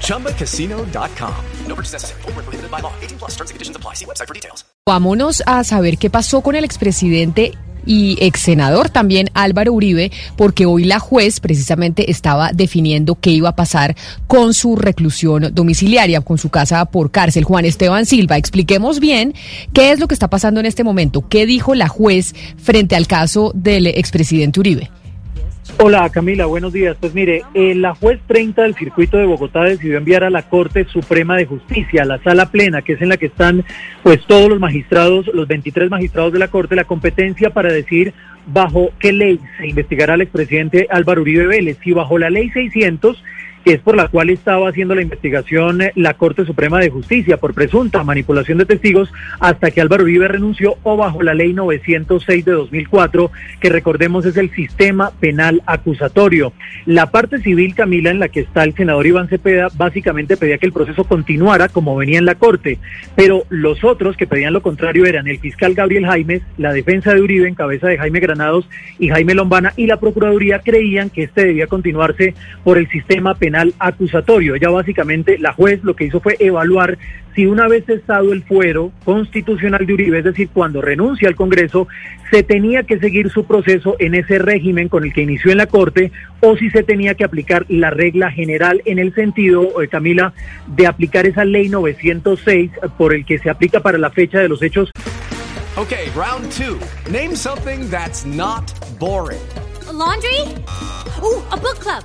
ChumbaCasino.com. No purchase necessary. Full prohibited by law. 18 plus terms and conditions apply. See website for details. Vámonos a saber qué pasó con el expresidente y ex senador también Álvaro Uribe, porque hoy la juez precisamente estaba definiendo qué iba a pasar con su reclusión domiciliaria, con su casa por cárcel. Juan Esteban Silva, expliquemos bien qué es lo que está pasando en este momento, qué dijo la juez frente al caso del expresidente Uribe. Hola Camila, buenos días. Pues mire, eh, la juez 30 del circuito de Bogotá decidió enviar a la Corte Suprema de Justicia, a la sala plena, que es en la que están pues todos los magistrados, los 23 magistrados de la Corte, la competencia para decir bajo qué ley se investigará al expresidente Álvaro Uribe Vélez, si bajo la ley 600 que es por la cual estaba haciendo la investigación eh, la Corte Suprema de Justicia por presunta manipulación de testigos hasta que Álvaro Uribe renunció o bajo la ley 906 de 2004, que recordemos es el sistema penal acusatorio. La parte civil, Camila, en la que está el senador Iván Cepeda, básicamente pedía que el proceso continuara como venía en la Corte, pero los otros que pedían lo contrario eran el fiscal Gabriel Jaimes, la defensa de Uribe en cabeza de Jaime Granados y Jaime Lombana y la Procuraduría creían que este debía continuarse por el sistema penal acusatorio. Ya básicamente la juez lo que hizo fue evaluar si una vez cesado el fuero constitucional de Uribe, es decir, cuando renuncia al Congreso, se tenía que seguir su proceso en ese régimen con el que inició en la Corte o si se tenía que aplicar la regla general en el sentido, eh, Camila, de aplicar esa ley 906 por el que se aplica para la fecha de los hechos. Okay, round two. Name something that's not boring. A laundry? Ooh, a book club.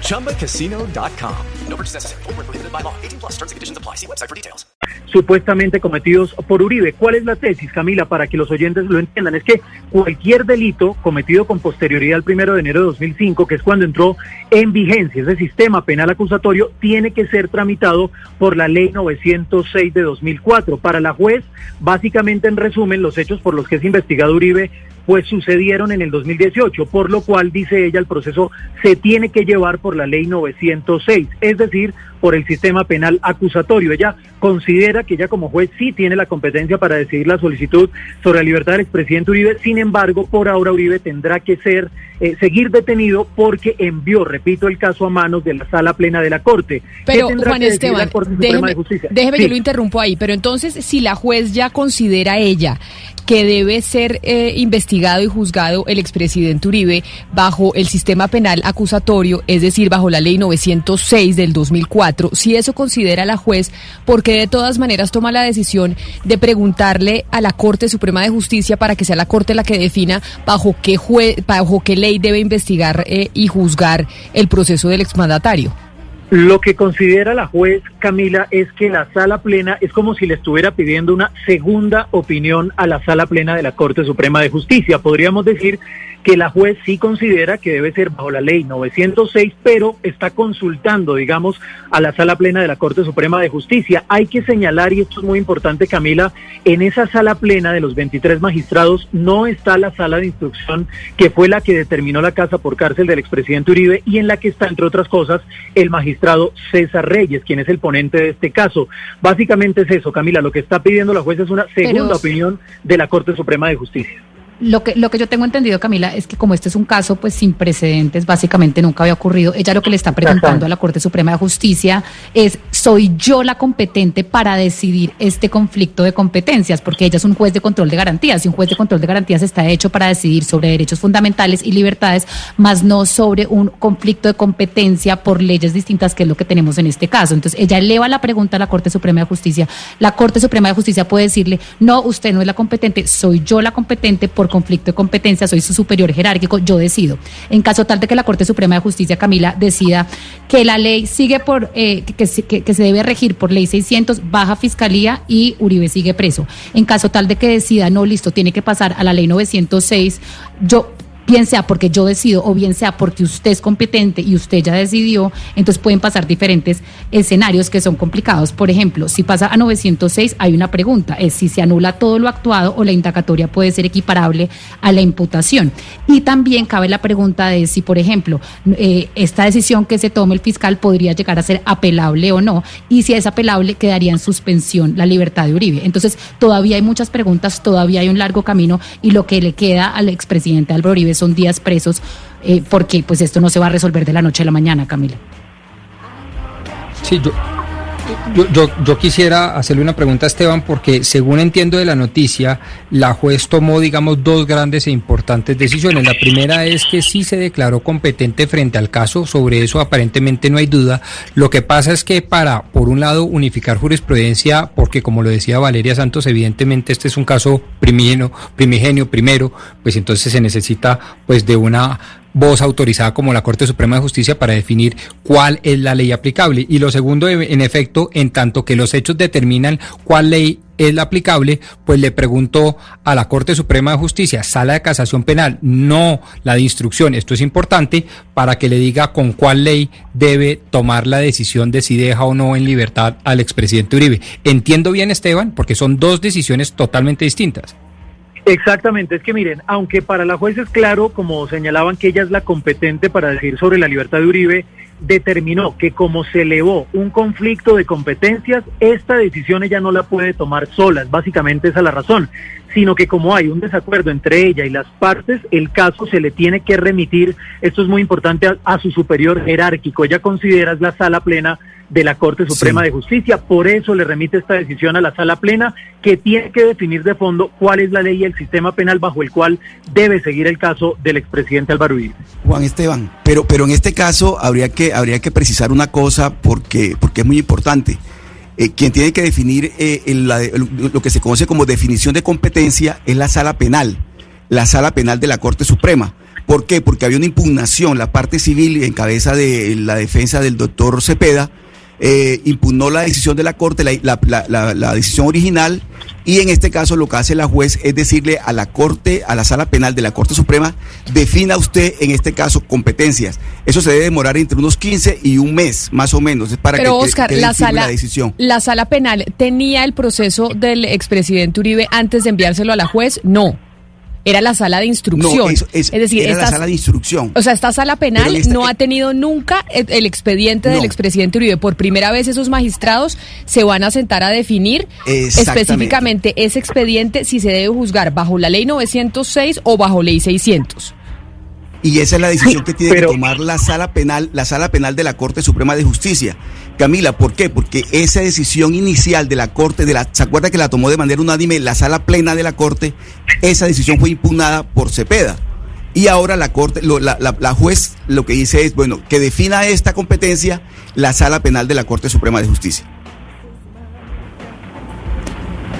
ChumbaCasino.com. No purchase necessary. Full prohibited by law. 18 plus terms and conditions apply. See website for details. supuestamente cometidos por Uribe. ¿Cuál es la tesis, Camila, para que los oyentes lo entiendan? Es que cualquier delito cometido con posterioridad al primero de enero de 2005, que es cuando entró en vigencia ese sistema penal acusatorio, tiene que ser tramitado por la ley 906 de 2004. Para la juez, básicamente en resumen, los hechos por los que es investigado Uribe pues sucedieron en el 2018, por lo cual, dice ella, el proceso se tiene que llevar por la ley 906, es decir, por el sistema penal acusatorio. Ella considera que ella como juez sí tiene la competencia para decidir la solicitud sobre la libertad del expresidente Uribe, sin embargo, por ahora Uribe tendrá que ser, eh, seguir detenido porque envió, repito, el caso a manos de la sala plena de la Corte. Pero Juan Esteban, déjeme, de déjeme yo lo interrumpo ahí, pero entonces si la juez ya considera ella que debe ser eh, investigado y juzgado el expresidente Uribe bajo el sistema penal acusatorio, es decir, bajo la ley 906 del 2004. Si eso considera la juez, porque de todas maneras toma la decisión de preguntarle a la Corte Suprema de Justicia para que sea la Corte la que defina bajo qué, bajo qué ley debe investigar eh, y juzgar el proceso del exmandatario? Lo que considera la juez Camila es que la sala plena es como si le estuviera pidiendo una segunda opinión a la sala plena de la Corte Suprema de Justicia. Podríamos decir que la juez sí considera que debe ser bajo la ley 906, pero está consultando, digamos, a la sala plena de la Corte Suprema de Justicia. Hay que señalar, y esto es muy importante, Camila, en esa sala plena de los 23 magistrados no está la sala de instrucción que fue la que determinó la casa por cárcel del expresidente Uribe y en la que está, entre otras cosas, el magistrado César Reyes, quien es el ponente de este caso. Básicamente es eso, Camila, lo que está pidiendo la juez es una segunda opinión de la Corte Suprema de Justicia. Lo que, lo que yo tengo entendido, Camila, es que como este es un caso pues sin precedentes, básicamente nunca había ocurrido, ella lo que le está preguntando a la Corte Suprema de Justicia es, ¿soy yo la competente para decidir este conflicto de competencias? Porque ella es un juez de control de garantías y un juez de control de garantías está hecho para decidir sobre derechos fundamentales y libertades, más no sobre un conflicto de competencia por leyes distintas, que es lo que tenemos en este caso. Entonces, ella eleva la pregunta a la Corte Suprema de Justicia. La Corte Suprema de Justicia puede decirle, no, usted no es la competente, soy yo la competente por conflicto de competencia, soy su superior jerárquico, yo decido. En caso tal de que la Corte Suprema de Justicia, Camila, decida que la ley sigue por, eh, que, que, se debe regir por ley 600, baja fiscalía y Uribe sigue preso. En caso tal de que decida, no, listo, tiene que pasar a la ley 906, yo bien sea porque yo decido o bien sea porque usted es competente y usted ya decidió, entonces pueden pasar diferentes escenarios que son complicados. Por ejemplo, si pasa a 906 hay una pregunta, es si se anula todo lo actuado o la indagatoria puede ser equiparable a la imputación. Y también cabe la pregunta de si, por ejemplo, eh, esta decisión que se tome el fiscal podría llegar a ser apelable o no, y si es apelable quedaría en suspensión la libertad de Uribe. Entonces, todavía hay muchas preguntas, todavía hay un largo camino y lo que le queda al expresidente Álvaro Uribe son días presos, eh, porque pues esto no se va a resolver de la noche a la mañana, Camila. Sí, yo, yo, yo, quisiera hacerle una pregunta a Esteban porque según entiendo de la noticia, la juez tomó, digamos, dos grandes e importantes decisiones. La primera es que sí se declaró competente frente al caso, sobre eso aparentemente no hay duda. Lo que pasa es que para, por un lado, unificar jurisprudencia, porque como lo decía Valeria Santos, evidentemente este es un caso primigenio primero, pues entonces se necesita pues de una voz autorizada como la Corte Suprema de Justicia para definir cuál es la ley aplicable. Y lo segundo, en efecto, en tanto que los hechos determinan cuál ley es la aplicable, pues le preguntó a la Corte Suprema de Justicia, sala de casación penal, no la de instrucción. Esto es importante para que le diga con cuál ley debe tomar la decisión de si deja o no en libertad al expresidente Uribe. Entiendo bien, Esteban, porque son dos decisiones totalmente distintas. Exactamente, es que miren, aunque para la juez es claro, como señalaban que ella es la competente para decir sobre la libertad de Uribe, determinó que como se elevó un conflicto de competencias, esta decisión ella no la puede tomar sola, básicamente esa es la razón, sino que como hay un desacuerdo entre ella y las partes, el caso se le tiene que remitir, esto es muy importante, a, su superior jerárquico, ella considera es la sala plena de la Corte Suprema de Justicia. Por eso le remite esta decisión a la Sala Plena, que tiene que definir de fondo cuál es la ley y el sistema penal bajo el cual debe seguir el caso del expresidente Álvaro Uribe. Juan Esteban, pero, pero en este caso habría que, habría que precisar una cosa porque, porque es muy importante. Eh, quien tiene que definir eh, lo que se conoce como definición de competencia es la sala penal, la sala penal de la Corte Suprema. ¿Por qué? Porque había una impugnación, la parte civil en cabeza de la defensa del doctor Cepeda, eh, impugnó la decisión de la Corte, la, decisión original, y en este caso lo que hace la juez es decirle a la Corte, a la Sala Penal de la Corte Suprema, defina usted en este caso competencias. Eso se debe demorar entre unos 15 y un mes, más o menos, para que, Oscar, la sala, la decisión. ¿La Sala Penal tenía el proceso del expresidente Uribe antes de enviárselo a la juez? No era la sala de instrucción. es, decir, era la sala de instrucción. O sea, esta sala penal no ha tenido nunca el, expediente del expresidente Uribe. Por primera vez esos magistrados se van a sentar a definir específicamente ese expediente si se debe juzgar bajo la ley 906 o bajo ley 600. Y esa es la decisión que tiene que tomar la sala penal, la sala penal de la Corte Suprema de Justicia. Camila, ¿por qué? Porque esa decisión inicial de la Corte, de la, ¿se acuerda que la tomó de manera unánime la sala plena de la Corte? Esa decisión fue impugnada por Cepeda. Y ahora la Corte, la, la juez lo que dice es, bueno, que defina esta competencia la sala penal de la Corte Suprema de Justicia.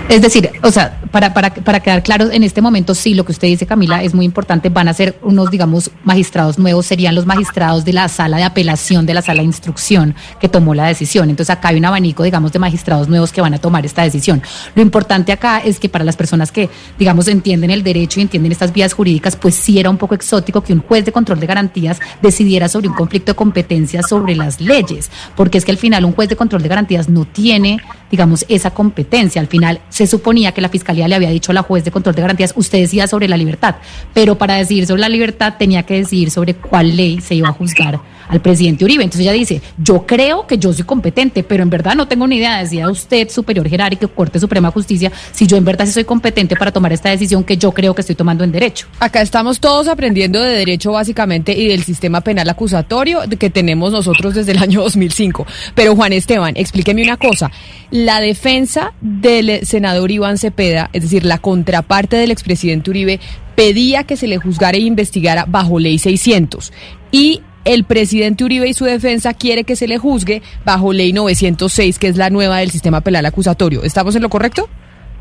Es decir, o sea, para, para, para quedar claro, en este momento sí, lo que usted dice, Camila, es muy importante. Van a ser unos, digamos, magistrados nuevos, serían los magistrados de la sala de apelación, de la sala de instrucción que tomó la decisión. Entonces acá hay un abanico, digamos, de magistrados nuevos que van a tomar esta decisión. Lo importante acá es que para las personas que, digamos, entienden el derecho y entienden estas vías jurídicas, pues sí era un poco exótico que un juez de control de garantías decidiera sobre un conflicto de competencias sobre las leyes, porque es que al final un juez de control de garantías no tiene, digamos, esa competencia. Al final se suponía que la Fiscalía le había dicho a la juez de control de garantías, usted decía sobre la libertad, pero para decidir sobre la libertad tenía que decidir sobre cuál ley se iba a juzgar al presidente Uribe. Entonces ella dice, yo creo que yo soy competente, pero en verdad no tengo ni idea, decía usted, superior jerárquico, Corte Suprema de Justicia, si yo en verdad sí soy competente para tomar esta decisión que yo creo que estoy tomando en derecho. Acá estamos todos aprendiendo de derecho básicamente y del sistema penal acusatorio que tenemos nosotros desde el año 2005. Pero Juan Esteban, explíqueme una cosa, la defensa del senador Iván Cepeda, es decir, la contraparte del expresidente Uribe, pedía que se le juzgara e investigara bajo ley 600. Y el presidente Uribe y su defensa quiere que se le juzgue bajo ley 906, que es la nueva del sistema penal acusatorio. ¿Estamos en lo correcto?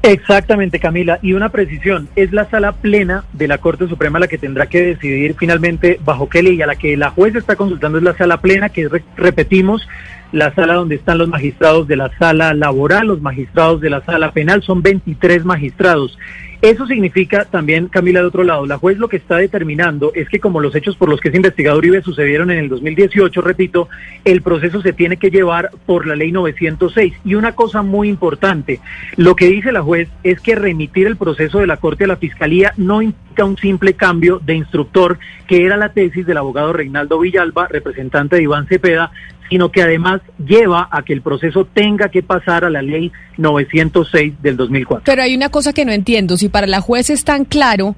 Exactamente, Camila. Y una precisión, es la sala plena de la Corte Suprema la que tendrá que decidir finalmente bajo qué ley. A la que la juez está consultando es la sala plena, que repetimos, la sala donde están los magistrados de la sala laboral, los magistrados de la sala penal, son 23 magistrados. Eso significa también, Camila, de otro lado, la juez lo que está determinando es que como los hechos por los que es investigado Uribe sucedieron en el 2018, repito, el proceso se tiene que llevar por la ley 906. Y una cosa muy importante, lo que dice la juez es que remitir el proceso de la Corte a la Fiscalía no implica un simple cambio de instructor, que era la tesis del abogado Reinaldo Villalba, representante de Iván Cepeda, sino que además lleva a que el proceso tenga que pasar a la ley 906 del 2004. Pero hay una cosa que no entiendo, si para la juez es tan claro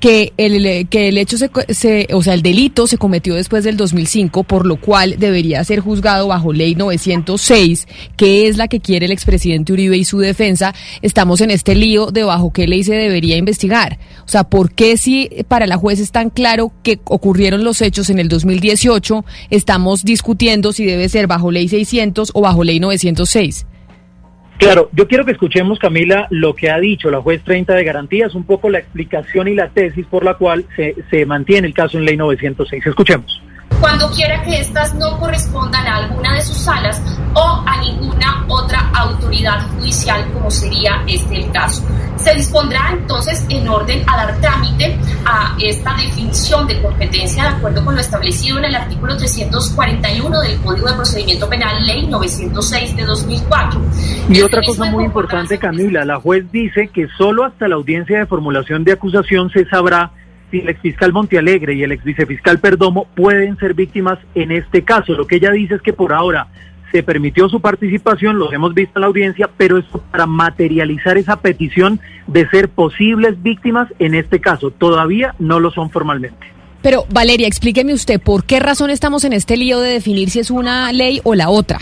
que el, que el hecho, se, o sea, el delito se cometió después del 2005, por lo cual debería ser juzgado bajo ley 906, que es la que quiere el expresidente Uribe y su defensa. Estamos en este lío de bajo qué ley se debería investigar. O sea, ¿por qué si para la juez es tan claro que ocurrieron los hechos en el 2018, estamos discutiendo si debe ser bajo ley 600 o bajo ley 906? Claro, yo quiero que escuchemos, Camila, lo que ha dicho la juez 30 de garantías, un poco la explicación y la tesis por la cual se, se mantiene el caso en ley 906. Escuchemos cuando quiera que éstas no correspondan a alguna de sus salas o a ninguna otra autoridad judicial, como sería este el caso. Se dispondrá entonces en orden a dar trámite a esta definición de competencia de acuerdo con lo establecido en el artículo 341 del Código de Procedimiento Penal, Ley 906 de 2004. Y otra cosa muy importante, Camila, la juez dice que solo hasta la audiencia de formulación de acusación se sabrá si el exfiscal Montealegre y el ex vicefiscal Perdomo pueden ser víctimas en este caso. Lo que ella dice es que por ahora se permitió su participación, los hemos visto en la audiencia, pero es para materializar esa petición de ser posibles víctimas en este caso. Todavía no lo son formalmente. Pero Valeria, explíqueme usted, ¿por qué razón estamos en este lío de definir si es una ley o la otra?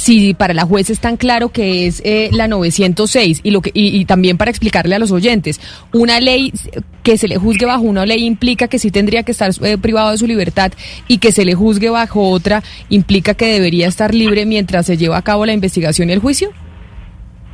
Si para la juez es tan claro que es eh, la 906 y lo que y, también para explicarle a los oyentes una ley que se le juzgue bajo una ley implica que sí tendría que estar eh, privado de su libertad y que se le juzgue bajo otra implica que debería estar libre mientras se lleva a cabo la investigación y el juicio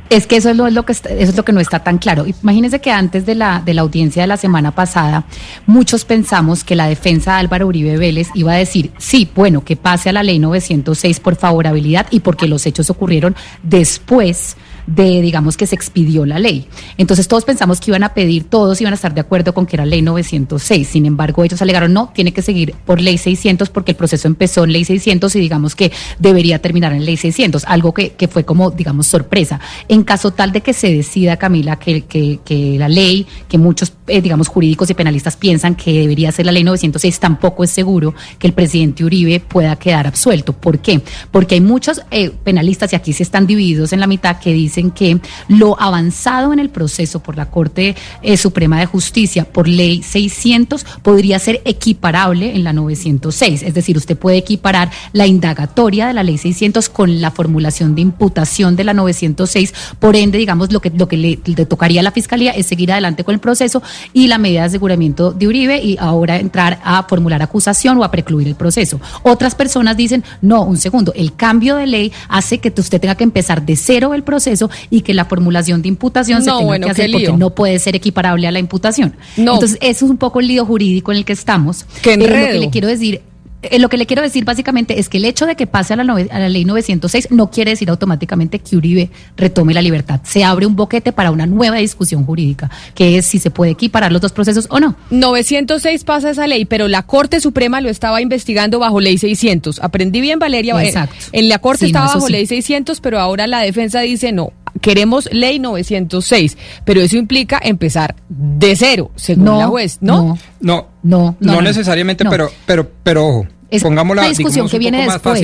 es que eso es lo, que eso es lo que no está tan claro. Imagínense que antes de la, de la audiencia de la semana pasada, muchos pensamos que la defensa de Álvaro Uribe Vélez iba a decir, sí, bueno, que pase a la ley 906 por favorabilidad y porque los hechos ocurrieron después de, digamos, que se expidió la ley. Entonces todos pensamos que iban a pedir, todos iban a estar de acuerdo con que era ley 906. Sin embargo, ellos alegaron, no, tiene que seguir por ley 600 porque el proceso empezó en ley 600 y digamos que debería terminar en ley 600, algo que, que fue como, digamos, sorpresa. En caso tal de que se decida, Camila, que, que, la ley, que muchos, eh, digamos, jurídicos y penalistas piensan que debería ser la ley 906, tampoco es seguro que el presidente Uribe pueda quedar absuelto. ¿Por qué? Porque hay muchos eh, penalistas, y aquí sí están divididos en la mitad, que dicen que lo avanzado en el proceso por la Corte eh, Suprema de Justicia por ley 600 podría ser equiparable en la 906. Es decir, usted puede equiparar la indagatoria de la ley 600 con la formulación de imputación de la 906. Por ende, digamos, lo que, lo que le, le tocaría a la Fiscalía es seguir adelante con el proceso y la medida de aseguramiento de Uribe y ahora entrar a formular acusación o a precluir el proceso. Otras personas dicen, no, un segundo, el cambio de ley hace que usted tenga que empezar de cero el proceso y que la formulación de imputación se tenga que hacer porque no puede ser equiparable a la imputación. Entonces, eso es un poco el lío jurídico en el que estamos. Pero lo que le quiero decir eh, lo que le quiero decir básicamente es que el hecho de que pase a la, a la ley 906 no quiere decir automáticamente que Uribe retome la libertad. Se abre un boquete para una nueva discusión jurídica, que es si se puede equiparar los dos procesos o no. 906 pasa esa ley, pero la Corte Suprema lo estaba investigando bajo ley 600. Aprendí bien, Valeria. Eh, Exacto. En la Corte estaba bajo ley 600, pero ahora la defensa dice no, queremos ley 906, pero eso implica empezar de cero, según la juez, ¿no? No, no, no, necesariamente, pero, pero, pero ojo. Es una discusión que viene después.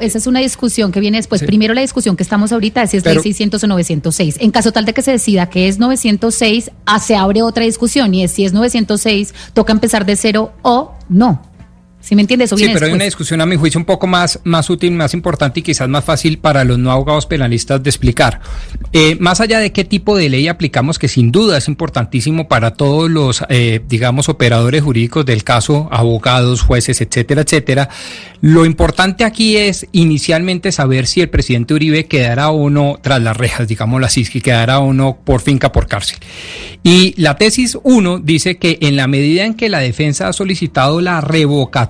esa es una discusión que viene después. Primero la discusión que estamos ahorita es si es ley 600 o 906. En caso tal de que se decida que es 906, ah, se abre otra discusión y es si es 906, toca empezar de cero o no. ¿Sí me entiendes? sí, pero hay una discusión a mi juicio un poco más, más útil, más importante y quizás más fácil para los no abogados penalistas de explicar. Eh, más allá de qué tipo de ley aplicamos, que sin duda es importantísimo para todos los, eh, digamos, operadores jurídicos del caso, abogados, jueces, etcétera, etcétera, lo importante aquí es inicialmente saber si el presidente Uribe quedará o no tras las rejas, digámoslo así, si quedará o no por finca, por cárcel. Y la tesis 1 dice que en la medida en que la defensa ha solicitado la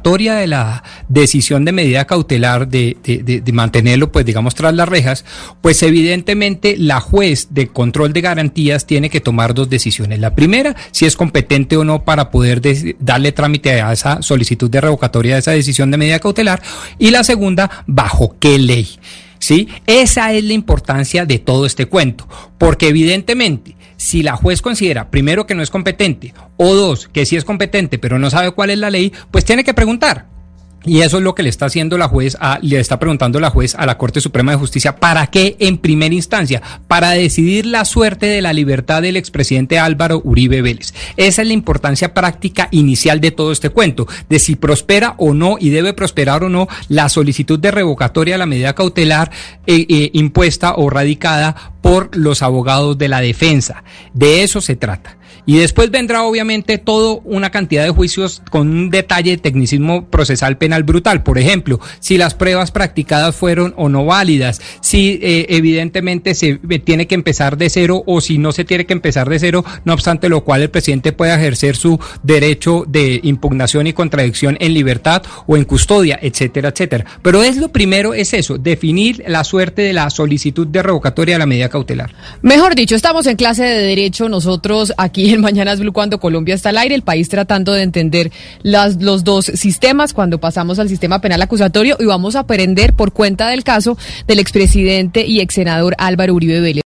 de la decisión de medida cautelar de, de, mantenerlo, pues digamos, tras las rejas, pues evidentemente la juez de control de garantías tiene que tomar dos decisiones. La primera, si es competente o no para poder darle trámite a esa solicitud de revocatoria de esa decisión de medida cautelar. Y la segunda, bajo qué ley. ¿Sí? Esa es la importancia de todo este cuento, porque evidentemente si la juez considera, primero, que no es competente, o dos, que sí es competente, pero no sabe cuál es la ley, pues tiene que preguntar. Y eso es lo que le está haciendo la juez, a, le está preguntando la juez a la Corte Suprema de Justicia. ¿Para qué en primera instancia? Para decidir la suerte de la libertad del expresidente Álvaro Uribe Vélez. Esa es la importancia práctica inicial de todo este cuento, de si prospera o no y debe prosperar o no la solicitud de revocatoria de la medida cautelar eh, eh, impuesta o radicada por los abogados de la defensa. De eso se trata. Y después vendrá obviamente todo una cantidad de juicios con un detalle de tecnicismo procesal penal brutal. Por ejemplo, si las pruebas practicadas fueron o no válidas, si eh, evidentemente se tiene que empezar de cero o si no se tiene que empezar de cero, no obstante lo cual el presidente puede ejercer su derecho de impugnación y contradicción en libertad o en custodia, etcétera, etcétera. Pero es lo primero, es eso, definir la suerte de la solicitud de revocatoria de la medida cautelar. Mejor dicho, estamos en clase de derecho nosotros aquí en Mañanas Blue cuando Colombia está al aire, el país tratando de entender las, los dos sistemas cuando pasamos al sistema penal acusatorio y vamos a aprender por cuenta del caso del expresidente y ex senador Álvaro Uribe Vélez.